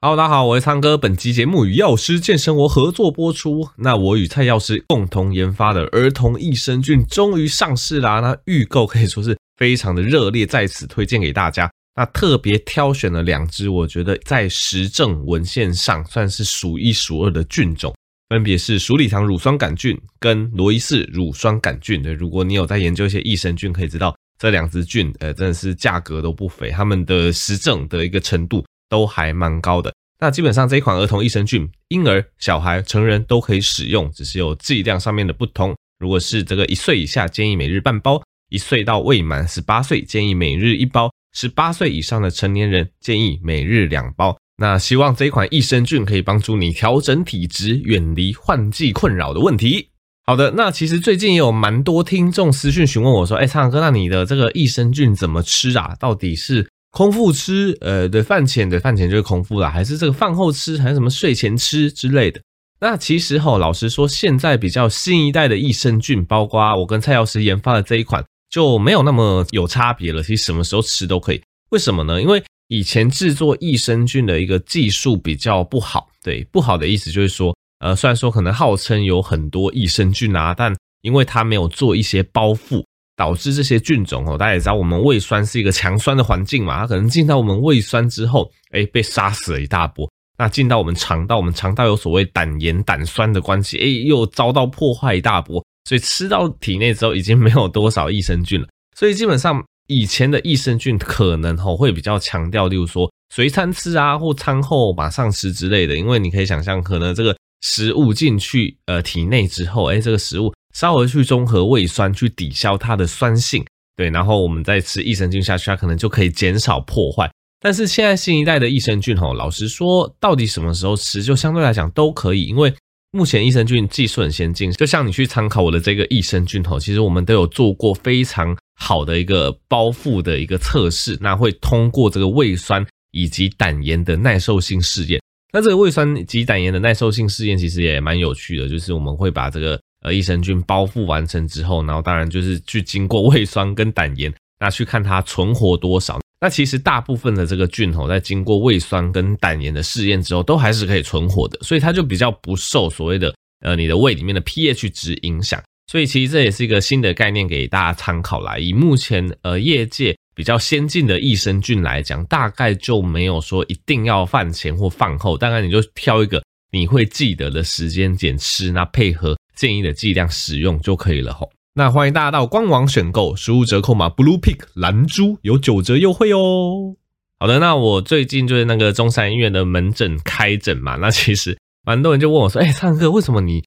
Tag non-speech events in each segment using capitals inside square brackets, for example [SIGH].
Hello，大家好，我是苍哥。本期节目与药师健生活合作播出。那我与蔡药师共同研发的儿童益生菌终于上市啦！那预购可以说是非常的热烈，在此推荐给大家。那特别挑选了两支，我觉得在实证文献上算是数一数二的菌种，分别是鼠李糖乳酸杆菌跟罗伊氏乳酸杆菌。对，如果你有在研究一些益生菌，可以知道这两支菌，呃，真的是价格都不菲，他们的实证的一个程度。都还蛮高的。那基本上这一款儿童益生菌，婴儿、小孩、成人都可以使用，只是有剂量上面的不同。如果是这个一岁以下，建议每日半包；一岁到未满十八岁，建议每日一包；十八岁以上的成年人，建议每日两包。那希望这一款益生菌可以帮助你调整体质，远离换季困扰的问题。好的，那其实最近也有蛮多听众私讯询问我说：“哎，苍哥，那你的这个益生菌怎么吃啊？到底是？”空腹吃，呃，对，饭前的饭前就是空腹啦，还是这个饭后吃，还是什么睡前吃之类的？那其实齁，老实说，现在比较新一代的益生菌，包括我跟蔡药师研发的这一款，就没有那么有差别了。其实什么时候吃都可以。为什么呢？因为以前制作益生菌的一个技术比较不好。对，不好的意思就是说，呃，虽然说可能号称有很多益生菌啊，但因为它没有做一些包覆。导致这些菌种哦，大家也知道，我们胃酸是一个强酸的环境嘛，它可能进到我们胃酸之后，哎，被杀死了一大波。那进到我们肠道，我们肠道有所谓胆盐、胆酸的关系，哎，又遭到破坏一大波。所以吃到体内之后，已经没有多少益生菌了。所以基本上以前的益生菌可能吼会比较强调，例如说随餐吃啊，或餐后马上吃之类的。因为你可以想象，可能这个食物进去呃体内之后，哎，这个食物。稍微去中和胃酸，去抵消它的酸性，对，然后我们再吃益生菌下去，它可能就可以减少破坏。但是现在新一代的益生菌，吼，老实说，到底什么时候吃，就相对来讲都可以，因为目前益生菌技术很先进。就像你去参考我的这个益生菌，吼，其实我们都有做过非常好的一个包覆的一个测试，那会通过这个胃酸以及胆盐的耐受性试验。那这个胃酸及胆盐的耐受性试验其实也蛮有趣的，就是我们会把这个。呃，益生菌包覆完成之后，然后当然就是去经过胃酸跟胆盐，那去看它存活多少。那其实大部分的这个菌吼，在经过胃酸跟胆盐的试验之后，都还是可以存活的，所以它就比较不受所谓的呃你的胃里面的 pH 值影响。所以其实这也是一个新的概念给大家参考啦。以目前呃业界比较先进的益生菌来讲，大概就没有说一定要饭前或饭后，大概你就挑一个你会记得的时间减吃，那配合。建议的剂量使用就可以了吼。那欢迎大家到官网选购，输入折扣码 Blue Pick 蓝猪有九折优惠哦。好的，那我最近就是那个中山医院的门诊开诊嘛，那其实蛮多人就问我说：“哎，苍哥，为什么你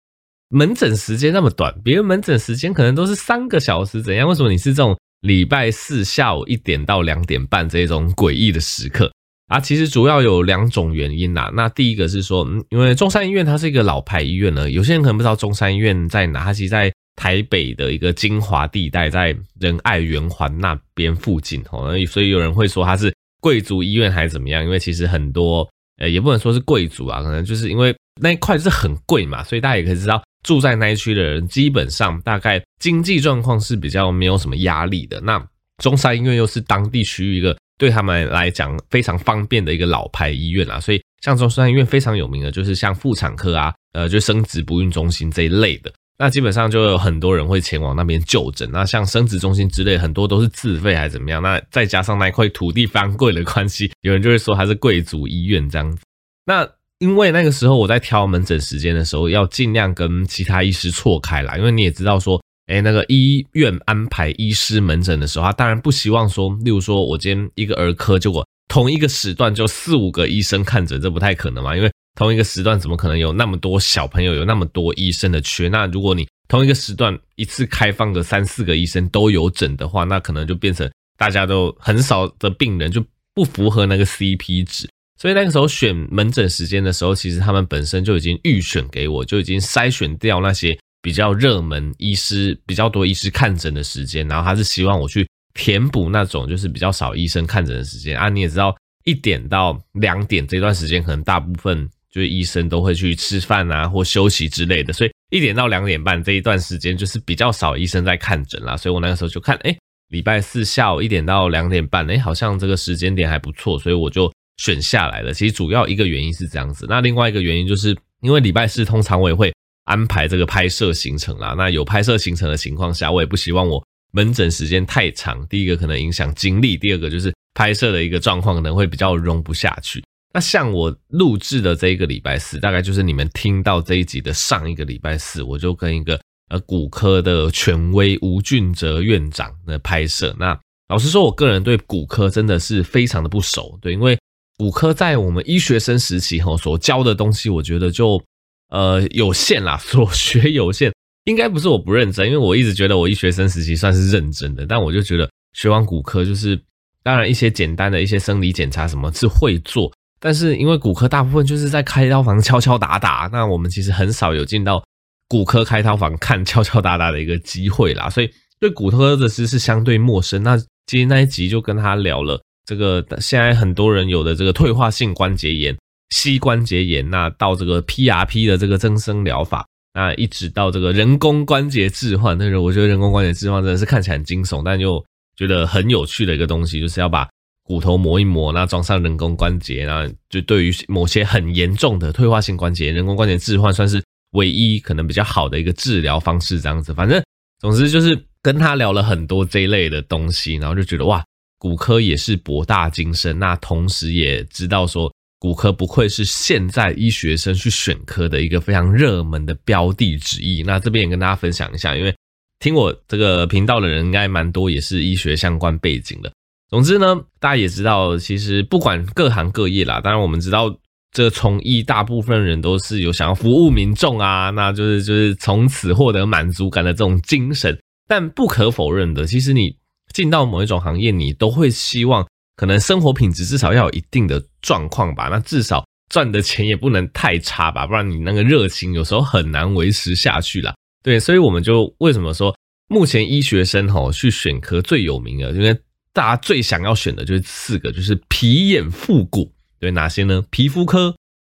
门诊时间那么短？别人门诊时间可能都是三个小时，怎样？为什么你是这种礼拜四下午一点到两点半这种诡异的时刻？”啊，其实主要有两种原因呐。那第一个是说，嗯，因为中山医院它是一个老牌医院呢，有些人可能不知道中山医院在哪，它其实在台北的一个精华地带，在仁爱圆环那边附近哦。所以有人会说它是贵族医院还是怎么样？因为其实很多，呃，也不能说是贵族啊，可能就是因为那一块是很贵嘛，所以大家也可以知道，住在那一区的人基本上大概经济状况是比较没有什么压力的。那中山医院又是当地区域一个。对他们来讲非常方便的一个老牌医院啊，所以像中山医院非常有名的，就是像妇产科啊，呃，就生殖不孕中心这一类的，那基本上就有很多人会前往那边就诊。那像生殖中心之类，很多都是自费还是怎么样？那再加上那块土地非常贵的关系，有人就会说它是贵族医院这样子。那因为那个时候我在挑门诊时间的时候，要尽量跟其他医师错开啦，因为你也知道说。诶，那个医院安排医师门诊的时候，他当然不希望说，例如说我今天一个儿科，结果同一个时段就四五个医生看诊，这不太可能嘛？因为同一个时段怎么可能有那么多小朋友，有那么多医生的缺？那如果你同一个时段一次开放个三四个医生都有诊的话，那可能就变成大家都很少的病人就不符合那个 CP 值。所以那个时候选门诊时间的时候，其实他们本身就已经预选给我，就已经筛选掉那些。比较热门医师比较多医师看诊的时间，然后他是希望我去填补那种就是比较少医生看诊的时间啊。你也知道，一点到两点这段时间，可能大部分就是医生都会去吃饭啊或休息之类的，所以一点到两点半这一段时间就是比较少医生在看诊啦。所以我那个时候就看，哎，礼拜四下午一点到两点半，哎，好像这个时间点还不错，所以我就选下来了。其实主要一个原因是这样子，那另外一个原因就是因为礼拜四通常我也会安排这个拍摄行程啦。那有拍摄行程的情况下，我也不希望我门诊时间太长。第一个可能影响精力，第二个就是拍摄的一个状况可能会比较容不下去。那像我录制的这一个礼拜四，大概就是你们听到这一集的上一个礼拜四，我就跟一个呃骨科的权威吴俊哲院长的拍摄。那老实说，我个人对骨科真的是非常的不熟，对，因为骨科在我们医学生时期哈所教的东西，我觉得就呃有限啦，[LAUGHS] 所学有限。应该不是我不认真，因为我一直觉得我医学生时期算是认真的，但我就觉得学完骨科就是，当然一些简单的一些生理检查什么是会做。但是因为骨科大部分就是在开刀房敲敲打打，那我们其实很少有进到骨科开刀房看 [LAUGHS] 敲敲打打的一个机会啦，所以对骨科的知识相对陌生。那今天那一集就跟他聊了这个现在很多人有的这个退化性关节炎、膝关节炎，那到这个 PRP 的这个增生疗法，那一直到这个人工关节置换，那个我觉得人工关节置换真的是看起来很惊悚，但又觉得很有趣的一个东西，就是要把。骨头磨一磨，那装上人工关节，那就对于某些很严重的退化性关节，人工关节置换算是唯一可能比较好的一个治疗方式。这样子，反正总之就是跟他聊了很多这一类的东西，然后就觉得哇，骨科也是博大精深。那同时也知道说，骨科不愧是现在医学生去选科的一个非常热门的标的之一。那这边也跟大家分享一下，因为听我这个频道的人应该蛮多，也是医学相关背景的。总之呢，大家也知道，其实不管各行各业啦，当然我们知道，这从医大部分人都是有想要服务民众啊，那就是就是从此获得满足感的这种精神。但不可否认的，其实你进到某一种行业，你都会希望可能生活品质至少要有一定的状况吧，那至少赚的钱也不能太差吧，不然你那个热情有时候很难维持下去啦。对，所以我们就为什么说目前医学生吼去选科最有名的，因为。大家最想要选的就是四个，就是皮眼腹骨，对，哪些呢？皮肤科、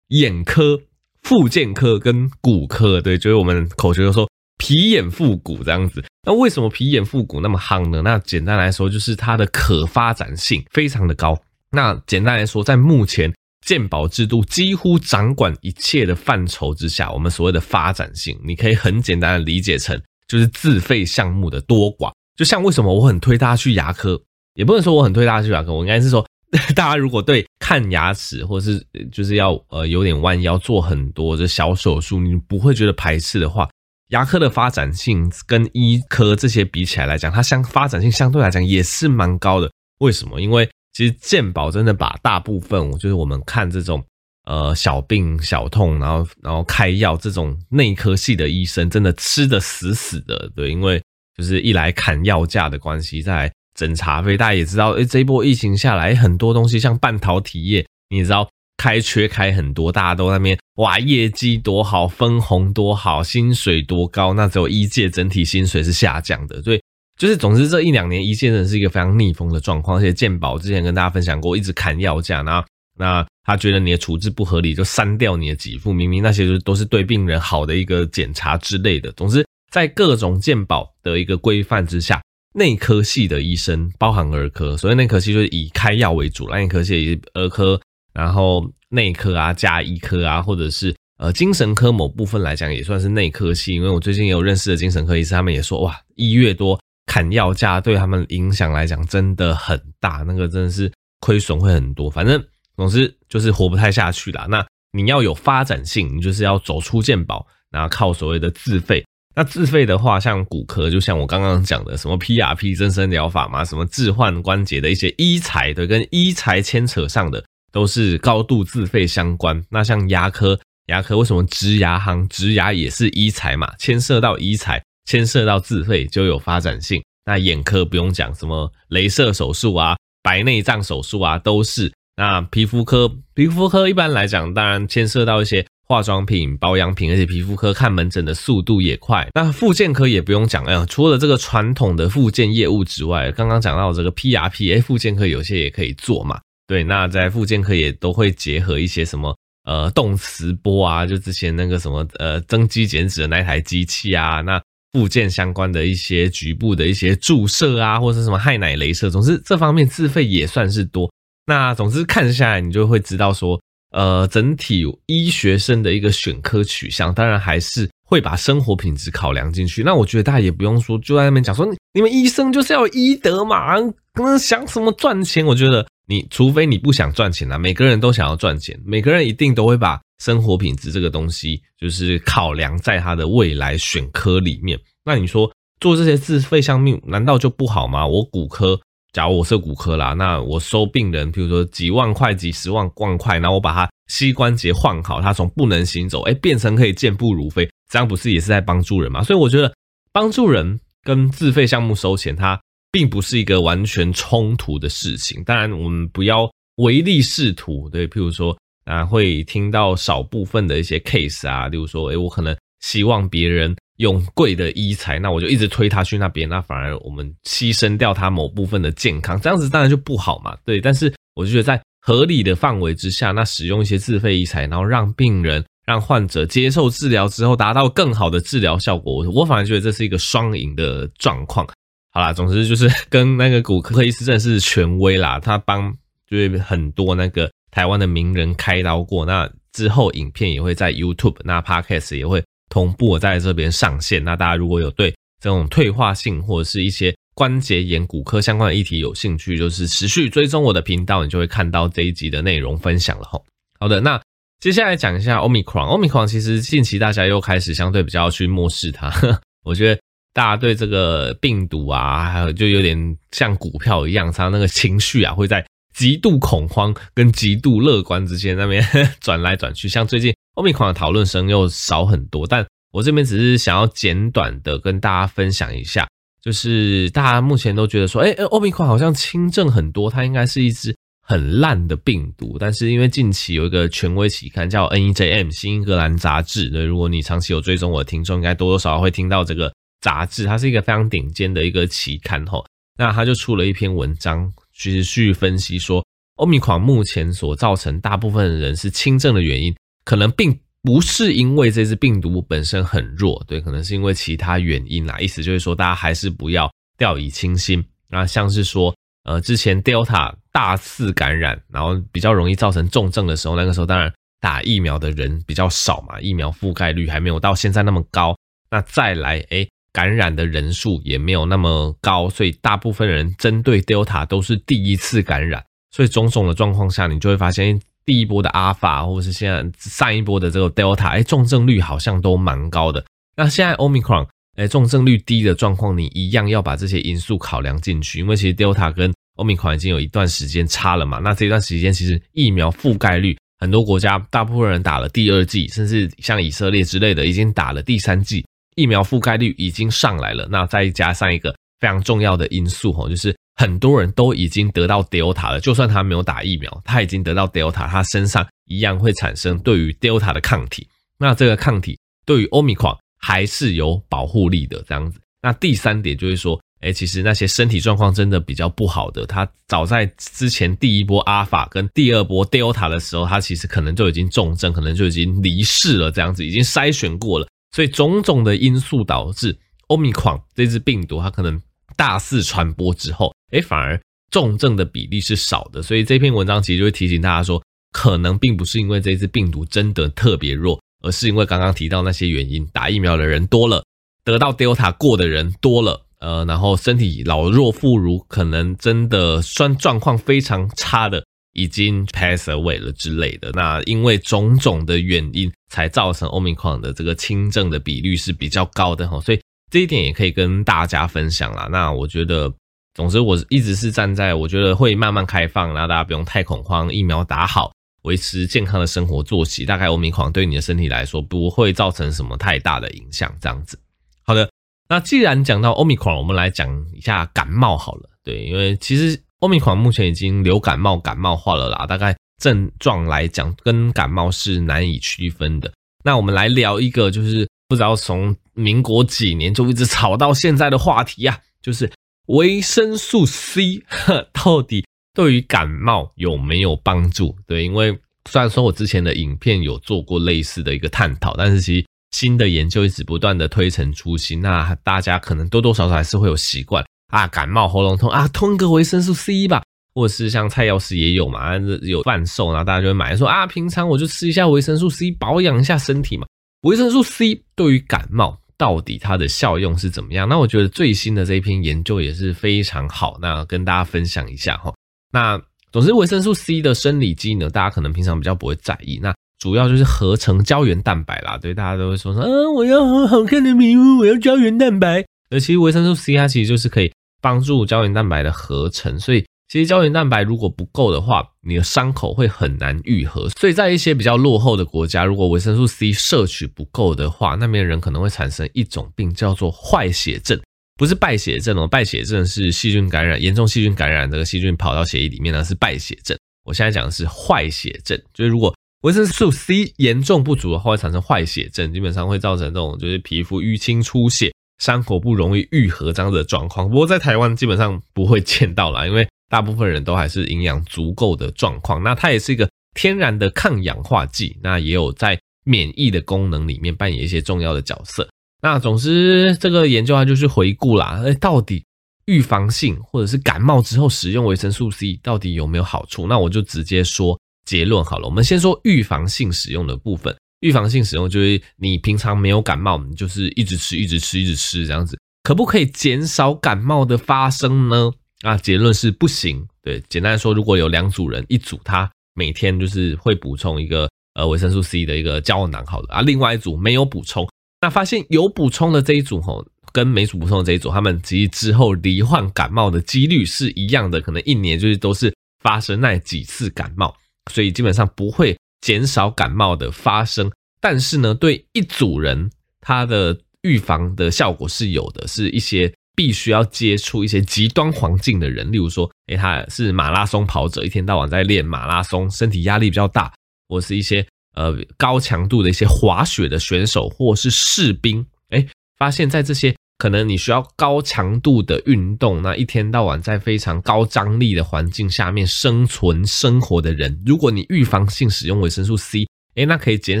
眼科、附件科跟骨科，对，就是我们口诀都说皮眼复古这样子。那为什么皮眼复古那么夯呢？那简单来说，就是它的可发展性非常的高。那简单来说，在目前鉴宝制度几乎掌管一切的范畴之下，我们所谓的发展性，你可以很简单的理解成就是自费项目的多寡。就像为什么我很推大家去牙科。也不能说我很推大家去牙科，我应该是说，[LAUGHS] 大家如果对看牙齿或是就是要呃有点弯腰做很多的小手术，你不会觉得排斥的话，牙科的发展性跟医科这些比起来来讲，它相发展性相对来讲也是蛮高的。为什么？因为其实健保真的把大部分，就是我们看这种呃小病小痛，然后然后开药这种内科系的医生，真的吃得死死的。对，因为就是一来砍药价的关系，再来。诊查费，大家也知道，诶，这一波疫情下来，很多东西像半导体业，你知道开缺开很多，大家都那边哇，业绩多好，分红多好，薪水多高，那只有医界整体薪水是下降的，所以就是总之这一两年医界真的是一个非常逆风的状况，而且健保之前跟大家分享过，一直砍药价，然后那他觉得你的处置不合理，就删掉你的给付，明明那些就都是对病人好的一个检查之类的，总之在各种健保的一个规范之下。内科系的医生，包含儿科，所以内科系就是以开药为主，内科系以儿科，然后内科啊加医科啊，或者是呃精神科某部分来讲也算是内科系，因为我最近也有认识的精神科医生，他们也说哇，医越多砍药价对他们影响来讲真的很大，那个真的是亏损会很多，反正总之就是活不太下去啦。那你要有发展性，你就是要走出健保，然后靠所谓的自费。那自费的话，像骨科，就像我刚刚讲的，什么 PRP 增生疗法嘛，什么置换关节的一些医材，对，跟医材牵扯上的都是高度自费相关。那像牙科，牙科为什么植牙行植牙也是医材嘛？牵涉到医材，牵涉到自费就有发展性。那眼科不用讲，什么雷射手术啊、白内障手术啊，都是。那皮肤科，皮肤科一般来讲，当然牵涉到一些。化妆品、保养品，而且皮肤科看门诊的速度也快。那复健科也不用讲了，除了这个传统的复健业务之外，刚刚讲到这个 PRP，哎，复健科有些也可以做嘛。对，那在复健科也都会结合一些什么呃动磁波啊，就之前那个什么呃增肌减脂的那台机器啊，那复健相关的一些局部的一些注射啊，或者什么氦氖雷射，总之这方面自费也算是多。那总之看下来，你就会知道说，呃，整体医学生的一个选科取向，当然还是会把生活品质考量进去。那我觉得大家也不用说，就在那边讲说，你们医生就是要医德嘛，可能想什么赚钱？我觉得你除非你不想赚钱啊，每个人都想要赚钱，每个人一定都会把生活品质这个东西，就是考量在他的未来选科里面。那你说做这些自费项目，难道就不好吗？我骨科。假如我是骨科啦，那我收病人，譬如说几万块、几十万万块，然后我把他膝关节换好，他从不能行走，哎，变成可以健步如飞，这样不是也是在帮助人吗？所以我觉得帮助人跟自费项目收钱，它并不是一个完全冲突的事情。当然，我们不要唯利是图，对，譬如说啊，会听到少部分的一些 case 啊，例如说，哎，我可能希望别人。用贵的医材，那我就一直推他去那边，那反而我们牺牲掉他某部分的健康，这样子当然就不好嘛。对，但是我就觉得在合理的范围之下，那使用一些自费医材，然后让病人、让患者接受治疗之后，达到更好的治疗效果，我我反而觉得这是一个双赢的状况。好啦，总之就是 [LAUGHS] 跟那个骨科医师真是权威啦，他帮就是很多那个台湾的名人开刀过，那之后影片也会在 YouTube，那 Podcast 也会。同步在这边上线，那大家如果有对这种退化性或者是一些关节炎骨科相关的议题有兴趣，就是持续追踪我的频道，你就会看到这一集的内容分享了吼。好的，那接下来讲一下 Omicron，Omicron 其实近期大家又开始相对比较去漠视它，[LAUGHS] 我觉得大家对这个病毒啊，还有就有点像股票一样，它那个情绪啊会在极度恐慌跟极度乐观之间那边 [LAUGHS] 转来转去，像最近。欧米狂的讨论声又少很多，但我这边只是想要简短的跟大家分享一下，就是大家目前都觉得说，哎，欧米狂好像轻症很多，它应该是一只很烂的病毒。但是因为近期有一个权威期刊叫 NEJM 新英格兰杂志，对，如果你长期有追踪我的听众，应该多多少少会听到这个杂志，它是一个非常顶尖的一个期刊吼。那他就出了一篇文章，其实去分析说，欧米狂目前所造成大部分人是轻症的原因。可能并不是因为这只病毒本身很弱，对，可能是因为其他原因啦。意思就是说，大家还是不要掉以轻心。那像是说，呃，之前 Delta 大肆感染，然后比较容易造成重症的时候，那个时候当然打疫苗的人比较少嘛，疫苗覆盖率还没有到现在那么高。那再来，诶，感染的人数也没有那么高，所以大部分人针对 Delta 都是第一次感染，所以种种的状况下，你就会发现。第一波的阿尔法，或者是现在上一波的这个 Delta，哎，重症率好像都蛮高的。那现在 Omicron，哎，重症率低的状况，你一样要把这些因素考量进去，因为其实 Delta 跟 Omicron 已经有一段时间差了嘛。那这段时间其实疫苗覆盖率，很多国家大部分人打了第二剂，甚至像以色列之类的已经打了第三剂，疫苗覆盖率已经上来了。那再加上一个非常重要的因素吼，就是。很多人都已经得到 Delta 了，就算他没有打疫苗，他已经得到 Delta，他身上一样会产生对于 Delta 的抗体。那这个抗体对于 Omicron 还是有保护力的，这样子。那第三点就是说，哎，其实那些身体状况真的比较不好的，他早在之前第一波 Alpha 跟第二波 Delta 的时候，他其实可能就已经重症，可能就已经离世了，这样子已经筛选过了。所以种种的因素导致 Omicron 这只病毒，它可能。大肆传播之后，诶，反而重症的比例是少的，所以这篇文章其实就会提醒大家说，可能并不是因为这只病毒真的特别弱，而是因为刚刚提到那些原因，打疫苗的人多了，得到 Delta 过的人多了，呃，然后身体老弱妇孺，可能真的算状况非常差的，已经 pass away 了之类的。那因为种种的原因，才造成 Omicron 的这个轻症的比率是比较高的哈，所以。这一点也可以跟大家分享啦。那我觉得，总之我一直是站在我觉得会慢慢开放，然后大家不用太恐慌，疫苗打好，维持健康的生活作息，大概 Omicron 对你的身体来说不会造成什么太大的影响。这样子，好的。那既然讲到 Omicron，，我们来讲一下感冒好了。对，因为其实欧米狂目前已经流感冒感冒化了啦，大概症状来讲跟感冒是难以区分的。那我们来聊一个，就是不知道从。民国几年就一直吵到现在的话题啊，[LAUGHS] 就是维生素 C 到底对于感冒有没有帮助？对，因为虽然说我之前的影片有做过类似的一个探讨，但是其实新的研究一直不断的推陈出新，那大家可能多多少少还是会有习惯啊，感冒喉咙痛啊，吞个维生素 C 吧，或者是像蔡药师也有嘛，有贩售，然后大家就会买，说啊，平常我就吃一下维生素 C，保养一下身体嘛。维生素 C 对于感冒到底它的效用是怎么样？那我觉得最新的这一篇研究也是非常好，那跟大家分享一下哈。那总之，维生素 C 的生理机能，大家可能平常比较不会在意。那主要就是合成胶原蛋白啦，对，大家都会说说，啊，我要很好看的皮肤，我要胶原蛋白。而其实维生素 C 它其实就是可以帮助胶原蛋白的合成，所以其实胶原蛋白如果不够的话，你的伤口会很难愈合。所以在一些比较落后的国家，如果维生素 C 摄取不够的话，那边人可能会产生一种病，叫做坏血症，不是败血症哦，败血症是细菌感染，严重细菌感染，这个细菌跑到血液里面呢是败血症。我现在讲的是坏血症，就是如果维生素 C 严重不足的话，会产生坏血症，基本上会造成这种就是皮肤淤青出血、伤口不容易愈合这样的状况。不过在台湾基本上不会见到啦，因为大部分人都还是营养足够的状况。那它也是一个天然的抗氧化剂，那也有在免疫的功能里面扮演一些重要的角色。那总之这个研究它就是回顾啦，诶，到底预防性或者是感冒之后使用维生素 C 到底有没有好处？那我就直接说。结论好了，我们先说预防性使用的部分。预防性使用就是你平常没有感冒，你就是一直吃、一直吃、一直吃这样子，可不可以减少感冒的发生呢？啊，结论是不行。对，简单来说，如果有两组人，一组他每天就是会补充一个呃维生素 C 的一个胶囊，好了啊，另外一组没有补充，那发现有补充的这一组吼，跟没补充的这一组，他们其实之后罹患感冒的几率是一样的，可能一年就是都是发生那几次感冒。所以基本上不会减少感冒的发生，但是呢，对一组人，他的预防的效果是有的，是一些必须要接触一些极端环境的人，例如说，诶，他是马拉松跑者，一天到晚在练马拉松，身体压力比较大，或是一些呃高强度的一些滑雪的选手，或是士兵，诶，发现在这些。可能你需要高强度的运动，那一天到晚在非常高张力的环境下面生存生活的人，如果你预防性使用维生素 C，诶，那可以减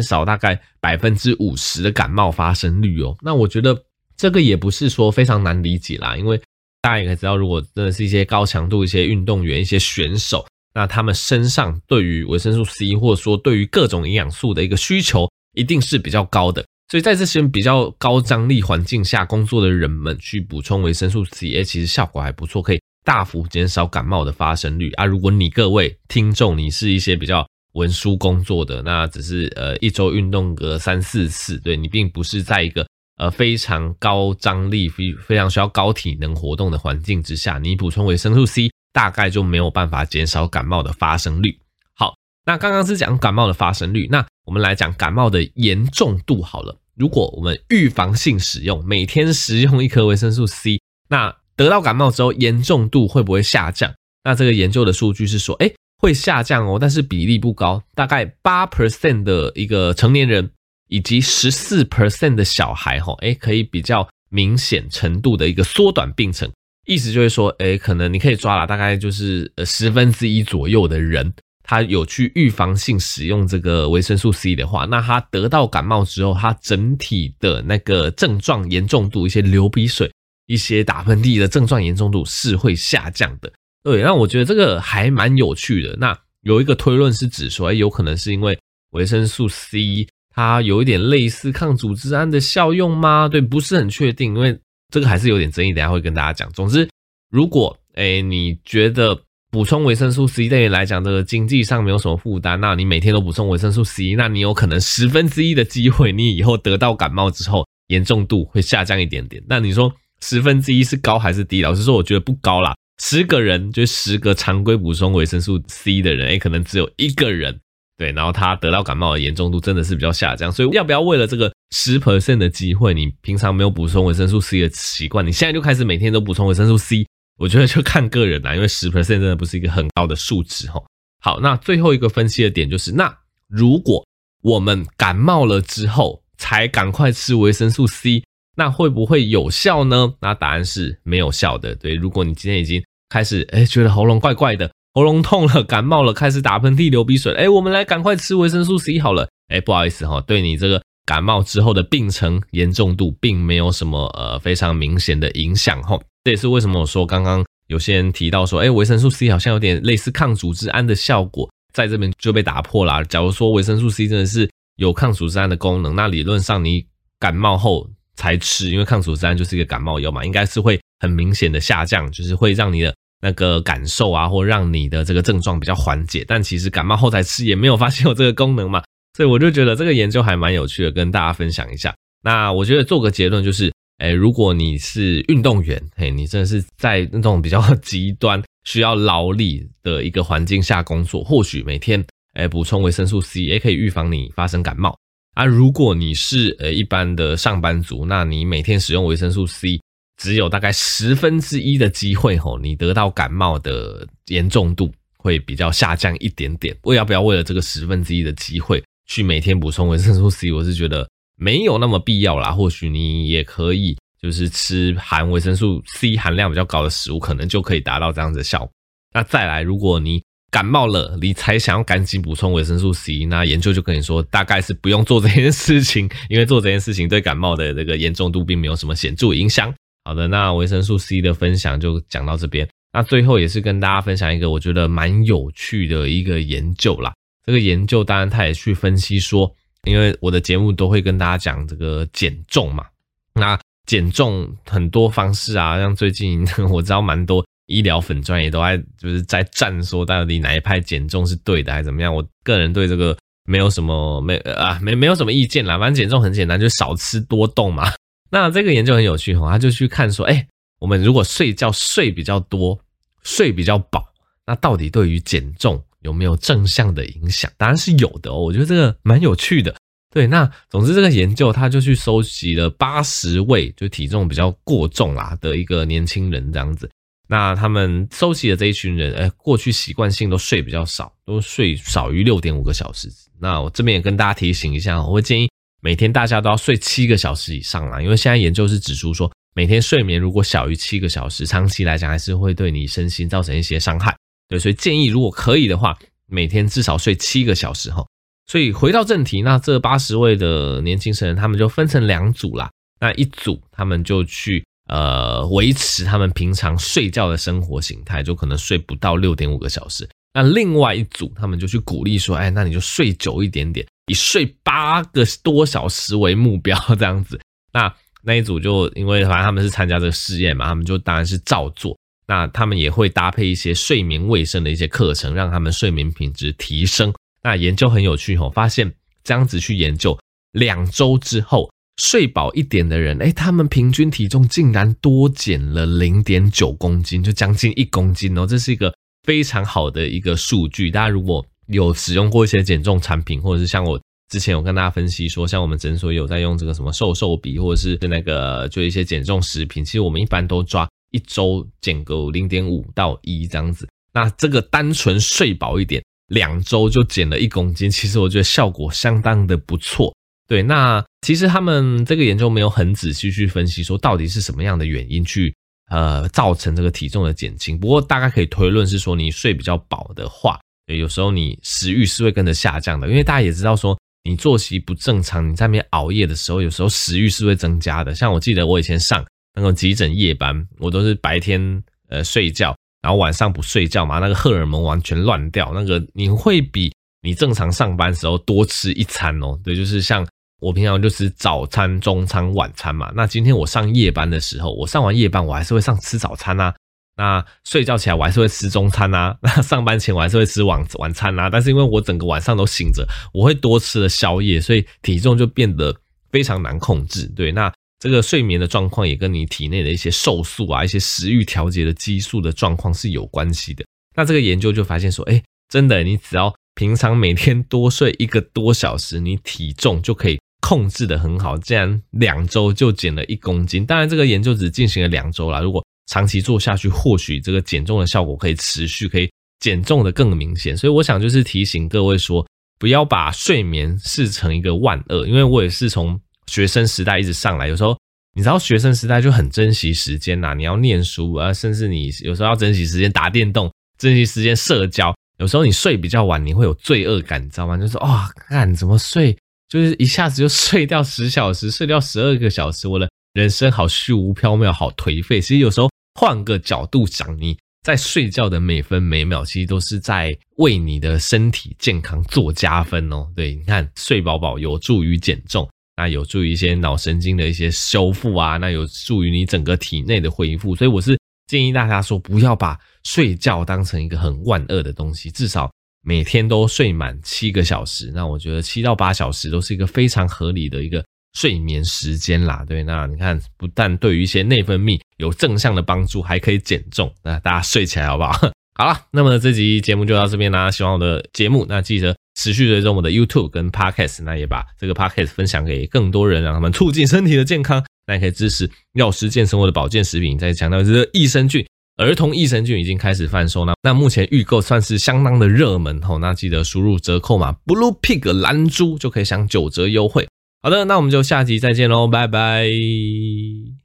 少大概百分之五十的感冒发生率哦。那我觉得这个也不是说非常难理解啦，因为大家也可以知道，如果真的是一些高强度一些运动员、一些选手，那他们身上对于维生素 C 或者说对于各种营养素的一个需求，一定是比较高的。所以在这些比较高张力环境下工作的人们去补充维生素 C，其实效果还不错，可以大幅减少感冒的发生率啊。如果你各位听众，你是一些比较文书工作的，那只是呃一周运动个三四次，对，你并不是在一个呃非常高张力、非非常需要高体能活动的环境之下，你补充维生素 C 大概就没有办法减少感冒的发生率。好，那刚刚是讲感冒的发生率，那我们来讲感冒的严重度好了。如果我们预防性使用，每天食用一颗维生素 C，那得到感冒之后严重度会不会下降？那这个研究的数据是说，诶，会下降哦，但是比例不高，大概八 percent 的一个成年人以及十四 percent 的小孩，哈，诶，可以比较明显程度的一个缩短病程。意思就是说，诶，可能你可以抓了，大概就是呃十分之一左右的人。他有去预防性使用这个维生素 C 的话，那他得到感冒之后，他整体的那个症状严重度，一些流鼻水、一些打喷嚏的症状严重度是会下降的。对，那我觉得这个还蛮有趣的。那有一个推论是指说，有可能是因为维生素 C 它有一点类似抗组织胺的效用吗？对，不是很确定，因为这个还是有点争议，等下会跟大家讲。总之，如果诶你觉得。补充维生素 C 对你来讲，这个经济上没有什么负担。那你每天都补充维生素 C，那你有可能十分之一的机会，你以后得到感冒之后，严重度会下降一点点。那你说十分之一是高还是低？老实说，我觉得不高啦。十个人就十个常规补充维生素 C 的人，诶，可能只有一个人对，然后他得到感冒的严重度真的是比较下降。所以要不要为了这个十 percent 的机会，你平常没有补充维生素 C 的习惯，你现在就开始每天都补充维生素 C？我觉得就看个人啦，因为十 percent 真的不是一个很高的数值哈。好，那最后一个分析的点就是，那如果我们感冒了之后才赶快吃维生素 C，那会不会有效呢？那答案是没有效的。对，如果你今天已经开始诶觉得喉咙怪怪的，喉咙痛了，感冒了，开始打喷嚏、流鼻水，诶我们来赶快吃维生素 C 好了。诶不好意思哈，对你这个感冒之后的病程严重度并没有什么呃非常明显的影响齁。这也是为什么我说刚刚有些人提到说，哎，维生素 C 好像有点类似抗组织胺的效果，在这边就被打破了。假如说维生素 C 真的是有抗组织胺的功能，那理论上你感冒后才吃，因为抗组织胺就是一个感冒药嘛，应该是会很明显的下降，就是会让你的那个感受啊，或让你的这个症状比较缓解。但其实感冒后才吃也没有发现有这个功能嘛，所以我就觉得这个研究还蛮有趣的，跟大家分享一下。那我觉得做个结论就是。哎，如果你是运动员，嘿，你真的是在那种比较 [LAUGHS] 极端需要劳力的一个环境下工作，或许每天哎补充维生素 C 也可以预防你发生感冒啊。如果你是呃一般的上班族，那你每天使用维生素 C，只有大概十分之一的机会吼，你得到感冒的严重度会比较下降一点点。我要不要为了这个十分之一的机会去每天补充维生素 C？我是觉得。没有那么必要啦，或许你也可以就是吃含维生素 C 含量比较高的食物，可能就可以达到这样子的效果。那再来，如果你感冒了，你才想要赶紧补充维生素 C，那研究就跟你说，大概是不用做这件事情，[LAUGHS] 因为做这件事情对感冒的这个严重度并没有什么显著影响。好的，那维生素 C 的分享就讲到这边。那最后也是跟大家分享一个我觉得蛮有趣的一个研究啦。这个研究当然他也去分析说。因为我的节目都会跟大家讲这个减重嘛，那减重很多方式啊，像最近 [LAUGHS] 我知道蛮多医疗粉专也都在就是在战说到底哪一派减重是对的还是怎么样。我个人对这个没有什么没啊没没有什么意见啦，反正减重很简单，就少吃多动嘛。那这个研究很有趣哈，他就去看说，哎，我们如果睡觉睡比较多，睡比较饱，那到底对于减重有没有正向的影响？当然是有的哦，我觉得这个蛮有趣的。对，那总之这个研究他就去收集了八十位就体重比较过重啦的一个年轻人这样子。那他们收集的这一群人，哎，过去习惯性都睡比较少，都睡少于六点五个小时。那我这边也跟大家提醒一下，我会建议每天大家都要睡七个小时以上啦，因为现在研究是指出说，每天睡眠如果小于七个小时，长期来讲还是会对你身心造成一些伤害。对，所以建议如果可以的话，每天至少睡七个小时哈。所以回到正题，那这八十位的年轻成人，他们就分成两组啦。那一组他们就去呃维持他们平常睡觉的生活形态，就可能睡不到六点五个小时。那另外一组他们就去鼓励说，哎，那你就睡久一点点，以睡八个多小时为目标这样子。那那一组就因为反正他们是参加这个试验嘛，他们就当然是照做。那他们也会搭配一些睡眠卫生的一些课程，让他们睡眠品质提升。那研究很有趣吼，发现这样子去研究两周之后，睡饱一点的人，诶，他们平均体重竟然多减了零点九公斤，就将近一公斤哦，这是一个非常好的一个数据。大家如果有使用过一些减重产品，或者是像我之前有跟大家分析说，像我们诊所有在用这个什么瘦瘦笔，或者是那个就一些减重食品，其实我们一般都抓一周减个零点五到一这样子。那这个单纯睡饱一点。两周就减了一公斤，其实我觉得效果相当的不错。对，那其实他们这个研究没有很仔细去分析说到底是什么样的原因去呃造成这个体重的减轻。不过大概可以推论是说，你睡比较饱的话，有时候你食欲是会跟着下降的。因为大家也知道说，你作息不正常，你在那边熬夜的时候，有时候食欲是会增加的。像我记得我以前上那个急诊夜班，我都是白天呃睡觉。然后晚上不睡觉嘛，那个荷尔蒙完全乱掉，那个你会比你正常上班时候多吃一餐哦。对，就是像我平常就吃早餐、中餐、晚餐嘛。那今天我上夜班的时候，我上完夜班我还是会上吃早餐啊。那睡觉起来我还是会吃中餐啊。[LAUGHS] 那上班前我还是会吃晚晚餐啊。但是因为我整个晚上都醒着，我会多吃了宵夜，所以体重就变得非常难控制。对，那。这个睡眠的状况也跟你体内的一些瘦素啊、一些食欲调节的激素的状况是有关系的。那这个研究就发现说，哎，真的，你只要平常每天多睡一个多小时，你体重就可以控制得很好。竟然两周就减了一公斤。当然，这个研究只进行了两周啦。如果长期做下去，或许这个减重的效果可以持续，可以减重的更明显。所以，我想就是提醒各位说，不要把睡眠视成一个万恶，因为我也是从。学生时代一直上来，有时候你知道学生时代就很珍惜时间呐，你要念书啊，甚至你有时候要珍惜时间打电动，珍惜时间社交。有时候你睡比较晚，你会有罪恶感，你知道吗？就是哇，看怎么睡，就是一下子就睡掉十小时，睡掉十二个小时，我的人生好虚无缥缈，好颓废。其实有时候换个角度想，你在睡觉的每分每秒，其实都是在为你的身体健康做加分哦。对，你看睡饱饱有助于减重，那有助于一些脑神经的一些修复啊，那有助于你整个体内的恢复。所以我是建议大家说，不要把睡觉当成一个很万恶的东西，至少每天都睡满七个小时。那我觉得七到八小时都是一个非常合理的一个。睡眠时间啦，对，那你看，不但对于一些内分泌有正向的帮助，还可以减重，那大家睡起来好不好？[LAUGHS] 好了，那么这集节目就到这边啦。喜欢我的节目，那记得持续追踪我的 YouTube 跟 Podcast，那也把这个 Podcast 分享给更多人，让他们促进身体的健康。那也可以支持药师健生活的保健食品。再强调，这个益生菌，儿童益生菌已经开始贩售，那那目前预购算是相当的热门吼。那记得输入折扣码 Blue Pig 蓝猪就可以享九折优惠。好的，那我们就下集再见喽，拜拜。